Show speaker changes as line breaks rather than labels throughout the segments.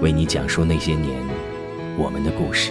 为你讲述那些年我们的故事。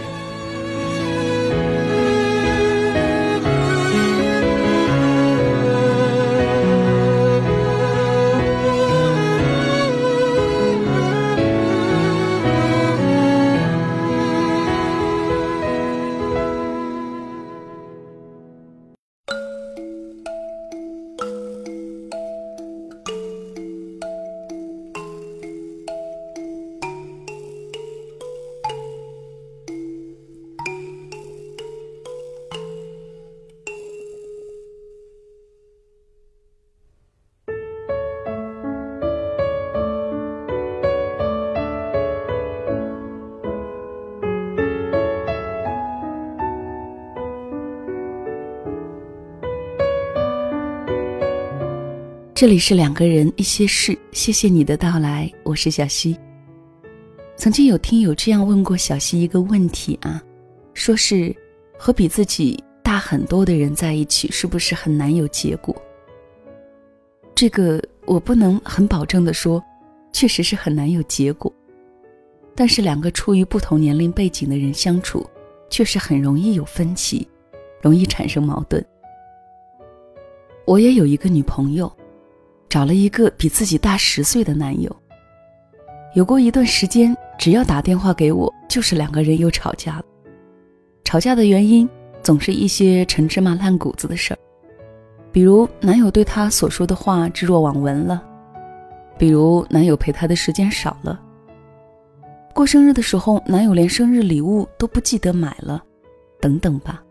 这里是两个人一些事，谢谢你的到来，我是小溪。曾经有听友这样问过小溪一个问题啊，说是和比自己大很多的人在一起，是不是很难有结果？这个我不能很保证的说，确实是很难有结果。但是两个处于不同年龄背景的人相处，确实很容易有分歧，容易产生矛盾。我也有一个女朋友。找了一个比自己大十岁的男友。有过一段时间，只要打电话给我，就是两个人又吵架了。吵架的原因总是一些陈芝麻烂谷子的事儿，比如男友对她所说的话置若罔闻了，比如男友陪她的时间少了，过生日的时候男友连生日礼物都不记得买了，等等吧。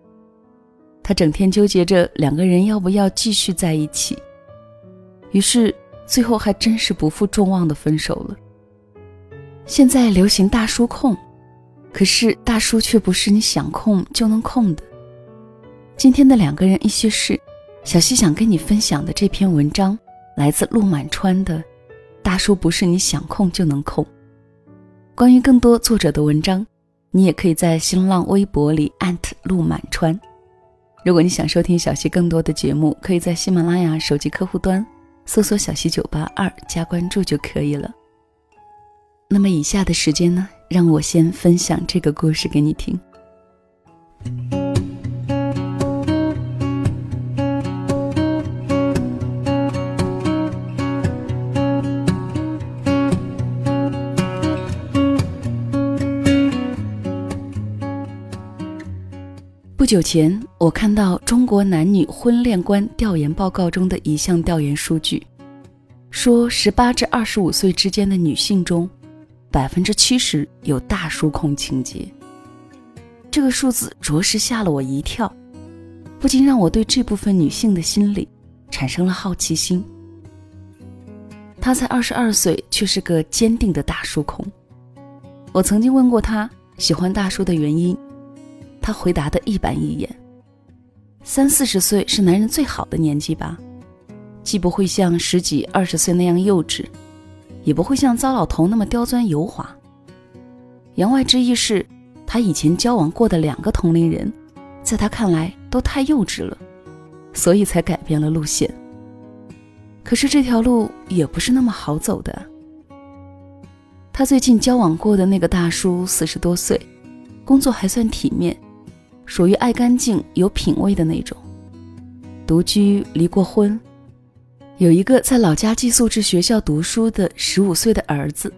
她整天纠结着两个人要不要继续在一起。于是，最后还真是不负众望的分手了。现在流行大叔控，可是大叔却不是你想控就能控的。今天的两个人一些事，小溪想跟你分享的这篇文章，来自陆满川的《大叔不是你想控就能控》。关于更多作者的文章，你也可以在新浪微博里陆满川。如果你想收听小溪更多的节目，可以在喜马拉雅手机客户端。搜索“小溪九八二”加关注就可以了。那么以下的时间呢，让我先分享这个故事给你听。不久前，我看到中国男女婚恋观调研报告中的一项调研数据，说十八至二十五岁之间的女性中，百分之七十有大叔控情节。这个数字着实吓了我一跳，不禁让我对这部分女性的心理产生了好奇心。她才二十二岁，却是个坚定的大叔控。我曾经问过她喜欢大叔的原因。他回答的一板一眼。三四十岁是男人最好的年纪吧，既不会像十几二十岁那样幼稚，也不会像糟老头那么刁钻油滑。言外之意是，他以前交往过的两个同龄人，在他看来都太幼稚了，所以才改变了路线。可是这条路也不是那么好走的。他最近交往过的那个大叔四十多岁，工作还算体面。属于爱干净、有品位的那种，独居、离过婚，有一个在老家寄宿制学校读书的十五岁的儿子。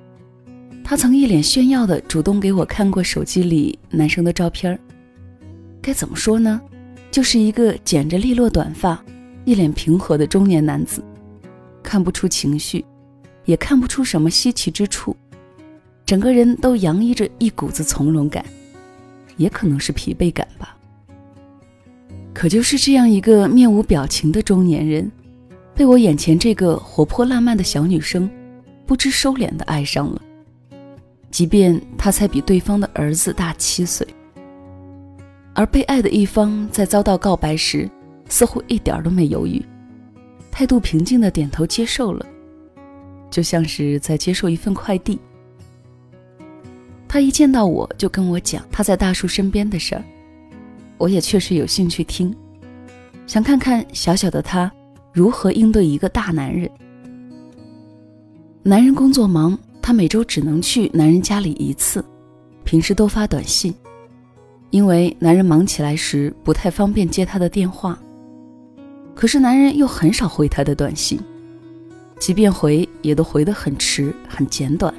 他曾一脸炫耀的主动给我看过手机里男生的照片。该怎么说呢？就是一个剪着利落短发、一脸平和的中年男子，看不出情绪，也看不出什么稀奇之处，整个人都洋溢着一股子从容感，也可能是疲惫感吧。可就是这样一个面无表情的中年人，被我眼前这个活泼浪漫的小女生不知收敛的爱上了。即便他才比对方的儿子大七岁，而被爱的一方在遭到告白时，似乎一点都没犹豫，态度平静的点头接受了，就像是在接受一份快递。他一见到我就跟我讲他在大叔身边的事儿，我也确实有兴趣听，想看看小小的他如何应对一个大男人。男人工作忙。他每周只能去男人家里一次，平时都发短信，因为男人忙起来时不太方便接他的电话。可是男人又很少回他的短信，即便回也都回得很迟很简短。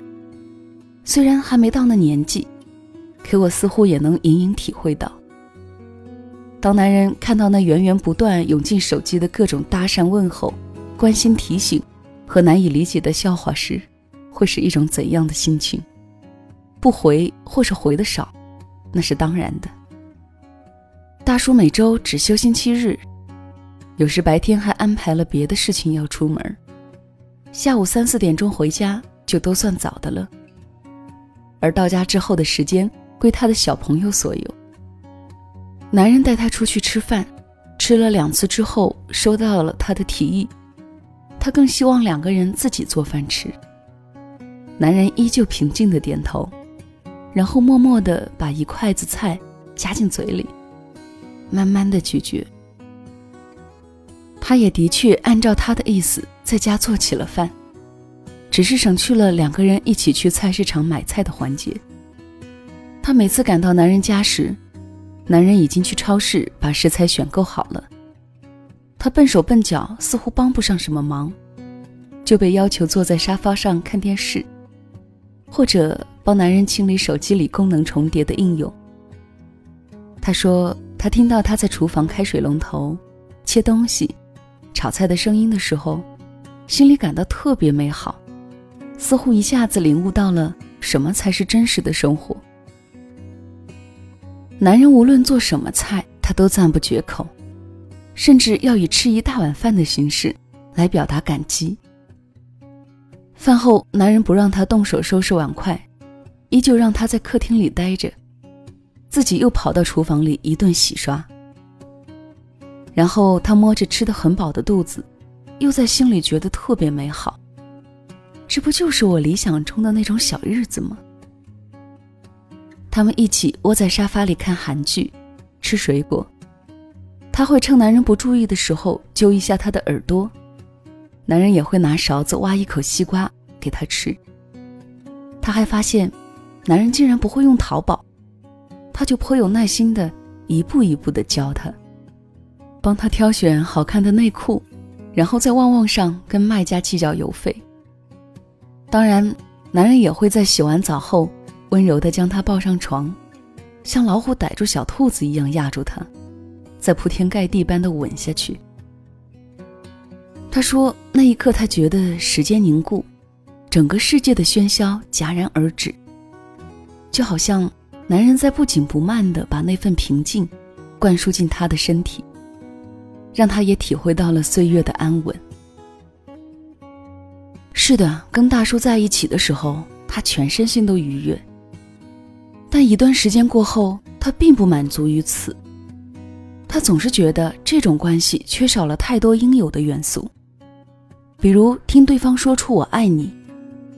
虽然还没到那年纪，可我似乎也能隐隐体会到，当男人看到那源源不断涌进手机的各种搭讪问候、关心提醒和难以理解的笑话时。会是一种怎样的心情？不回或是回的少，那是当然的。大叔每周只休星期日，有时白天还安排了别的事情要出门，下午三四点钟回家就都算早的了。而到家之后的时间归他的小朋友所有。男人带他出去吃饭，吃了两次之后收到了他的提议，他更希望两个人自己做饭吃。男人依旧平静的点头，然后默默的把一筷子菜夹进嘴里，慢慢的咀嚼。他也的确按照他的意思在家做起了饭，只是省去了两个人一起去菜市场买菜的环节。他每次赶到男人家时，男人已经去超市把食材选购好了，他笨手笨脚，似乎帮不上什么忙，就被要求坐在沙发上看电视。或者帮男人清理手机里功能重叠的应用。他说，他听到他在厨房开水龙头、切东西、炒菜的声音的时候，心里感到特别美好，似乎一下子领悟到了什么才是真实的生活。男人无论做什么菜，他都赞不绝口，甚至要以吃一大碗饭的形式来表达感激。饭后，男人不让他动手收拾碗筷，依旧让他在客厅里待着，自己又跑到厨房里一顿洗刷。然后他摸着吃的很饱的肚子，又在心里觉得特别美好。这不就是我理想中的那种小日子吗？他们一起窝在沙发里看韩剧，吃水果。他会趁男人不注意的时候揪一下他的耳朵。男人也会拿勺子挖一口西瓜给他吃。他还发现，男人竟然不会用淘宝，他就颇有耐心的一步一步的教他，帮他挑选好看的内裤，然后在旺旺上跟卖家计较邮费。当然，男人也会在洗完澡后温柔的将她抱上床，像老虎逮住小兔子一样压住她，再铺天盖地般的吻下去。他说：“那一刻，他觉得时间凝固，整个世界的喧嚣戛然而止，就好像男人在不紧不慢地把那份平静灌输进他的身体，让他也体会到了岁月的安稳。”是的，跟大叔在一起的时候，他全身心都愉悦。但一段时间过后，他并不满足于此，他总是觉得这种关系缺少了太多应有的元素。比如听对方说出“我爱你”，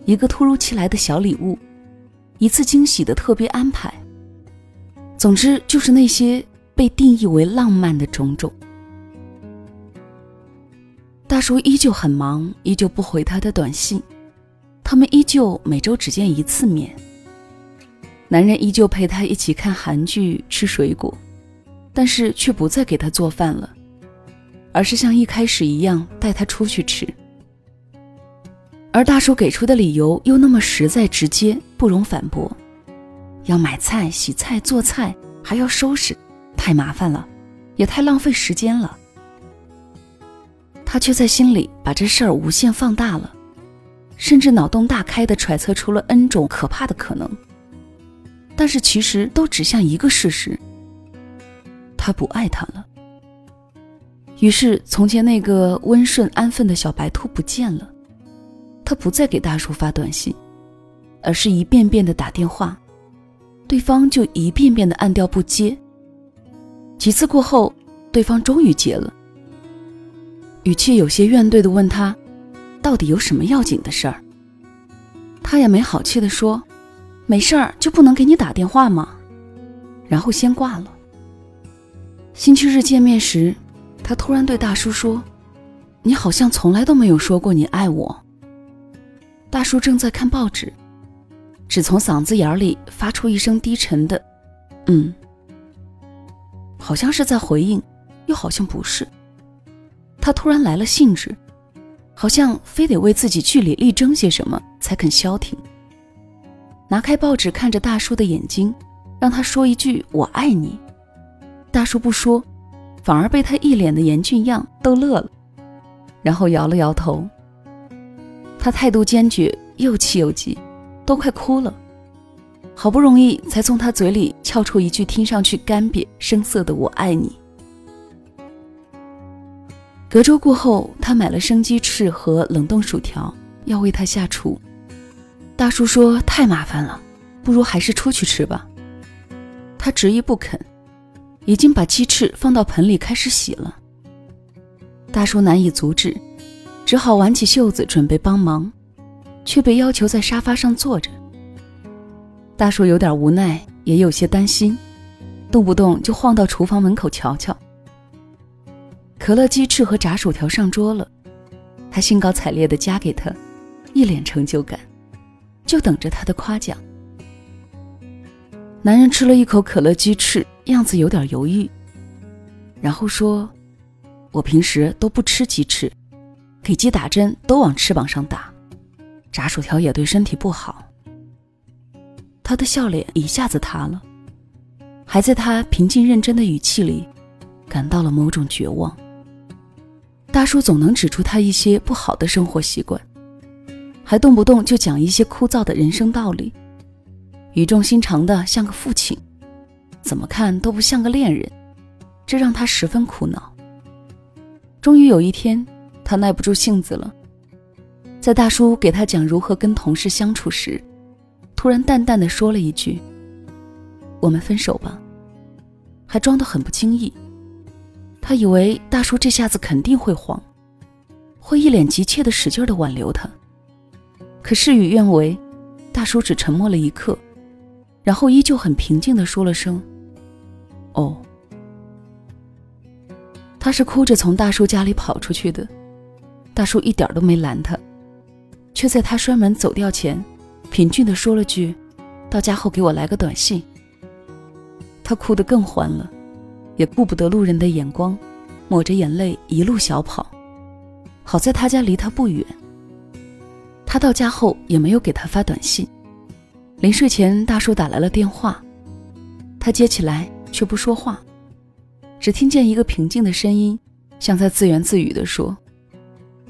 一个突如其来的小礼物，一次惊喜的特别安排。总之，就是那些被定义为浪漫的种种。大叔依旧很忙，依旧不回他的短信，他们依旧每周只见一次面。男人依旧陪他一起看韩剧、吃水果，但是却不再给他做饭了，而是像一开始一样带他出去吃。而大叔给出的理由又那么实在直接，不容反驳。要买菜、洗菜、做菜，还要收拾，太麻烦了，也太浪费时间了。他却在心里把这事儿无限放大了，甚至脑洞大开的揣测出了 N 种可怕的可能。但是其实都指向一个事实：他不爱他了。于是，从前那个温顺安分的小白兔不见了。他不再给大叔发短信，而是一遍遍的打电话，对方就一遍遍的按掉不接。几次过后，对方终于接了，语气有些怨怼的问他：“到底有什么要紧的事儿？”他也没好气的说：“没事儿，就不能给你打电话吗？”然后先挂了。星期日见面时，他突然对大叔说：“你好像从来都没有说过你爱我。”大叔正在看报纸，只从嗓子眼里发出一声低沉的“嗯”，好像是在回应，又好像不是。他突然来了兴致，好像非得为自己据理力争些什么才肯消停。拿开报纸，看着大叔的眼睛，让他说一句“我爱你”。大叔不说，反而被他一脸的严峻样逗乐了，然后摇了摇头。他态度坚决，又气又急，都快哭了。好不容易才从他嘴里撬出一句听上去干瘪生涩的“我爱你”。隔周过后，他买了生鸡翅和冷冻薯条，要为他下厨。大叔说太麻烦了，不如还是出去吃吧。他执意不肯，已经把鸡翅放到盆里开始洗了。大叔难以阻止。只好挽起袖子准备帮忙，却被要求在沙发上坐着。大叔有点无奈，也有些担心，动不动就晃到厨房门口瞧瞧。可乐鸡翅和炸薯条上桌了，他兴高采烈地夹给他，一脸成就感，就等着他的夸奖。男人吃了一口可乐鸡翅，样子有点犹豫，然后说：“我平时都不吃鸡翅。”给鸡打针都往翅膀上打，炸薯条也对身体不好。他的笑脸一下子塌了，还在他平静认真的语气里，感到了某种绝望。大叔总能指出他一些不好的生活习惯，还动不动就讲一些枯燥的人生道理，语重心长的像个父亲，怎么看都不像个恋人，这让他十分苦恼。终于有一天。他耐不住性子了，在大叔给他讲如何跟同事相处时，突然淡淡的说了一句：“我们分手吧。”还装得很不经意。他以为大叔这下子肯定会慌，会一脸急切的使劲的挽留他。可事与愿违，大叔只沉默了一刻，然后依旧很平静的说了声：“哦。”他是哭着从大叔家里跑出去的。大叔一点都没拦他，却在他摔门走掉前，平静的说了句：“到家后给我来个短信。”他哭得更欢了，也顾不得路人的眼光，抹着眼泪一路小跑。好在他家离他不远。他到家后也没有给他发短信。临睡前，大叔打来了电话，他接起来却不说话，只听见一个平静的声音，像在自言自语地说。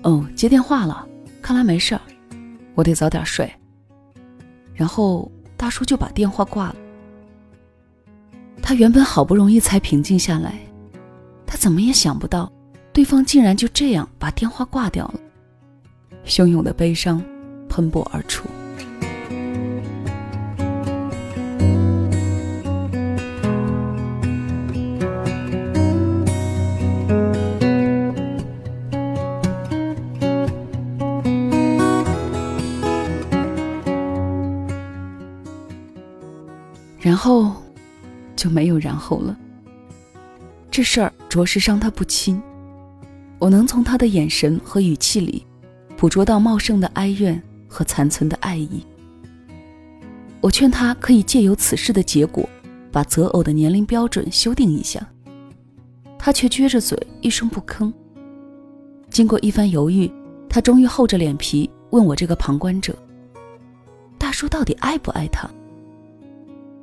哦，接电话了，看来没事儿，我得早点睡。然后大叔就把电话挂了。他原本好不容易才平静下来，他怎么也想不到，对方竟然就这样把电话挂掉了。汹涌的悲伤喷薄而出。没有然后了。这事儿着实伤他不轻，我能从他的眼神和语气里，捕捉到茂盛的哀怨和残存的爱意。我劝他可以借由此事的结果，把择偶的年龄标准修订一下，他却撅着嘴一声不吭。经过一番犹豫，他终于厚着脸皮问我这个旁观者：“大叔到底爱不爱她？”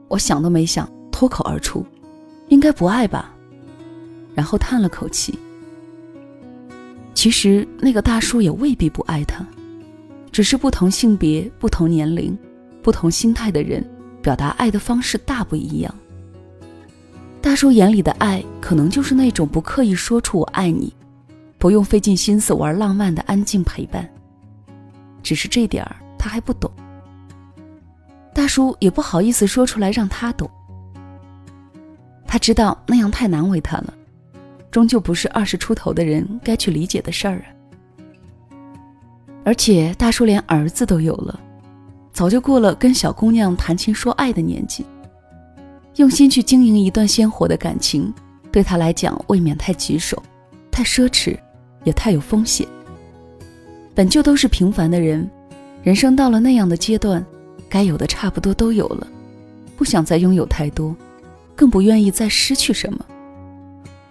我想都没想，脱口而出：“应该不爱吧。”然后叹了口气。其实那个大叔也未必不爱他，只是不同性别、不同年龄、不同心态的人，表达爱的方式大不一样。大叔眼里的爱，可能就是那种不刻意说出“我爱你”，不用费尽心思玩浪漫的安静陪伴。只是这点儿他还不懂，大叔也不好意思说出来让他懂。他知道那样太难为他了，终究不是二十出头的人该去理解的事儿啊。而且大叔连儿子都有了，早就过了跟小姑娘谈情说爱的年纪。用心去经营一段鲜活的感情，对他来讲未免太棘手、太奢侈，也太有风险。本就都是平凡的人，人生到了那样的阶段，该有的差不多都有了，不想再拥有太多，更不愿意再失去什么。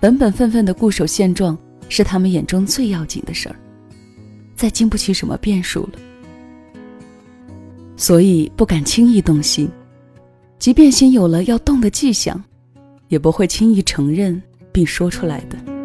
本本分分的固守现状，是他们眼中最要紧的事儿，再经不起什么变数了，所以不敢轻易动心。即便心有了要动的迹象，也不会轻易承认并说出来的。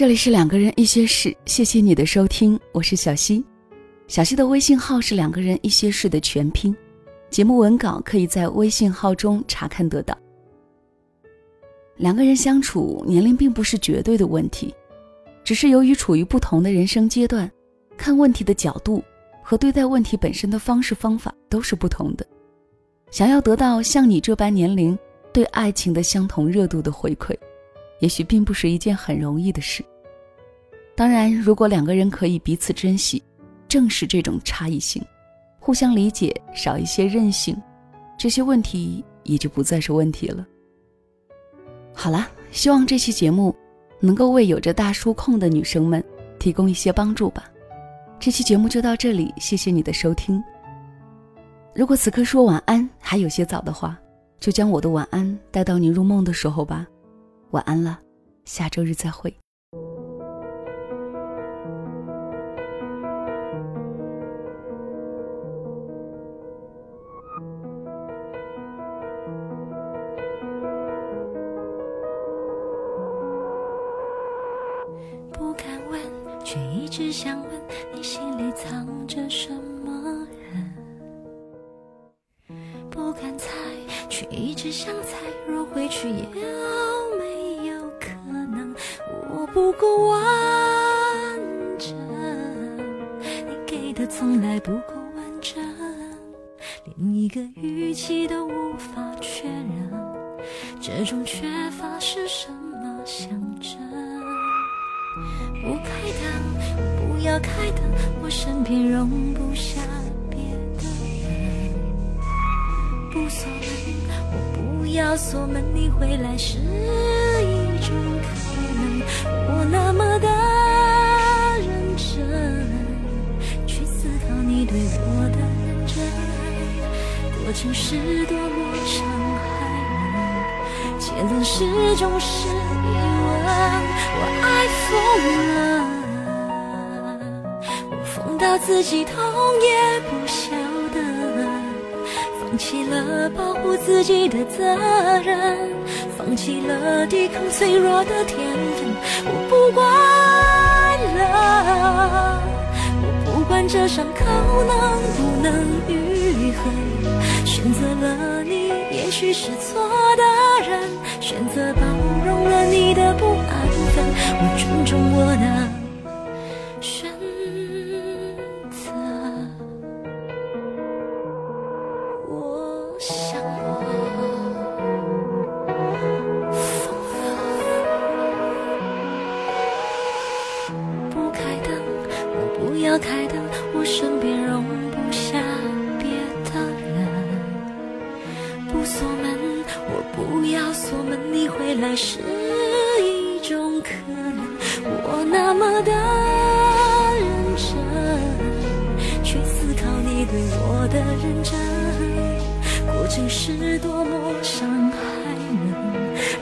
这里是两个人一些事，谢谢你的收听，我是小溪。小溪的微信号是两个人一些事的全拼，节目文稿可以在微信号中查看得到。两个人相处，年龄并不是绝对的问题，只是由于处于不同的人生阶段，看问题的角度和对待问题本身的方式方法都是不同的。想要得到像你这般年龄对爱情的相同热度的回馈，也许并不是一件很容易的事。当然，如果两个人可以彼此珍惜，正视这种差异性，互相理解，少一些任性，这些问题也就不再是问题了。好了，希望这期节目能够为有着大叔控的女生们提供一些帮助吧。这期节目就到这里，谢谢你的收听。如果此刻说晚安还有些早的话，就将我的晚安带到你入梦的时候吧。晚安了，下周日再会。
不敢问，却一直想问你心里藏着什么人，不敢猜，却一直想猜。若回去，有没有可能我不够完整？你给的从来不够完整，连一个语气都无法确认，这种缺乏是什么象征？不开灯，不要开灯，我身边容不下别的人。不锁门，我不要锁门，你回来是一种可能。那么的认真，去思考你对我的认真，过程是多么伤害人，结论始终是疑问。我爱疯了，我疯到自己痛也不晓得，放弃了保护自己的责任，放弃了抵抗脆弱的天分，我不管了，我不管这伤口能不能愈合，选择了你。也许是错的人，选择包容了你的不安分，我尊重我的我的认真，过程是多么伤害人，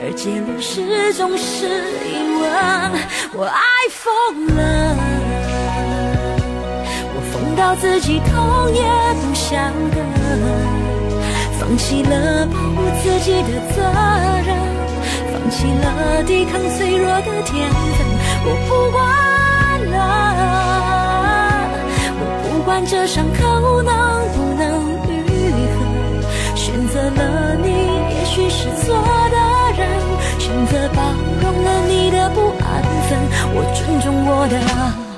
而结论始终是疑问。我爱疯了。我疯到自己痛也不晓得，放弃了保护自己的责任，放弃了抵抗脆弱的天分，我不管了，这伤口能不能愈合，选择了你也许是错的人，选择包容了你的不安分，我尊重我的。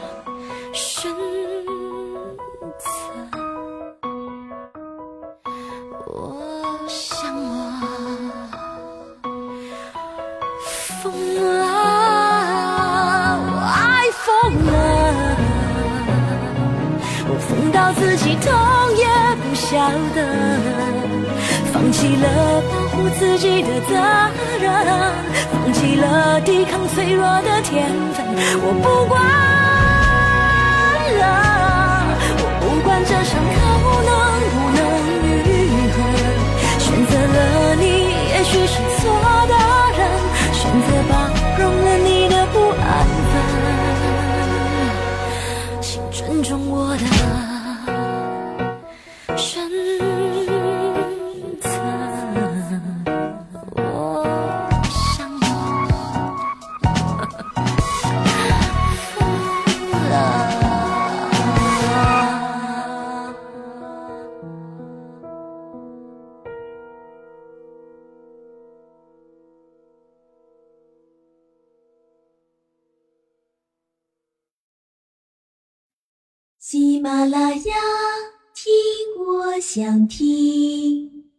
痛也不晓得，放弃了保护自己的责任，放弃了抵抗脆弱的天分，我不管了，我不管这伤口能不能愈合，选择了你也许是错的。
马拉雅，听我想听。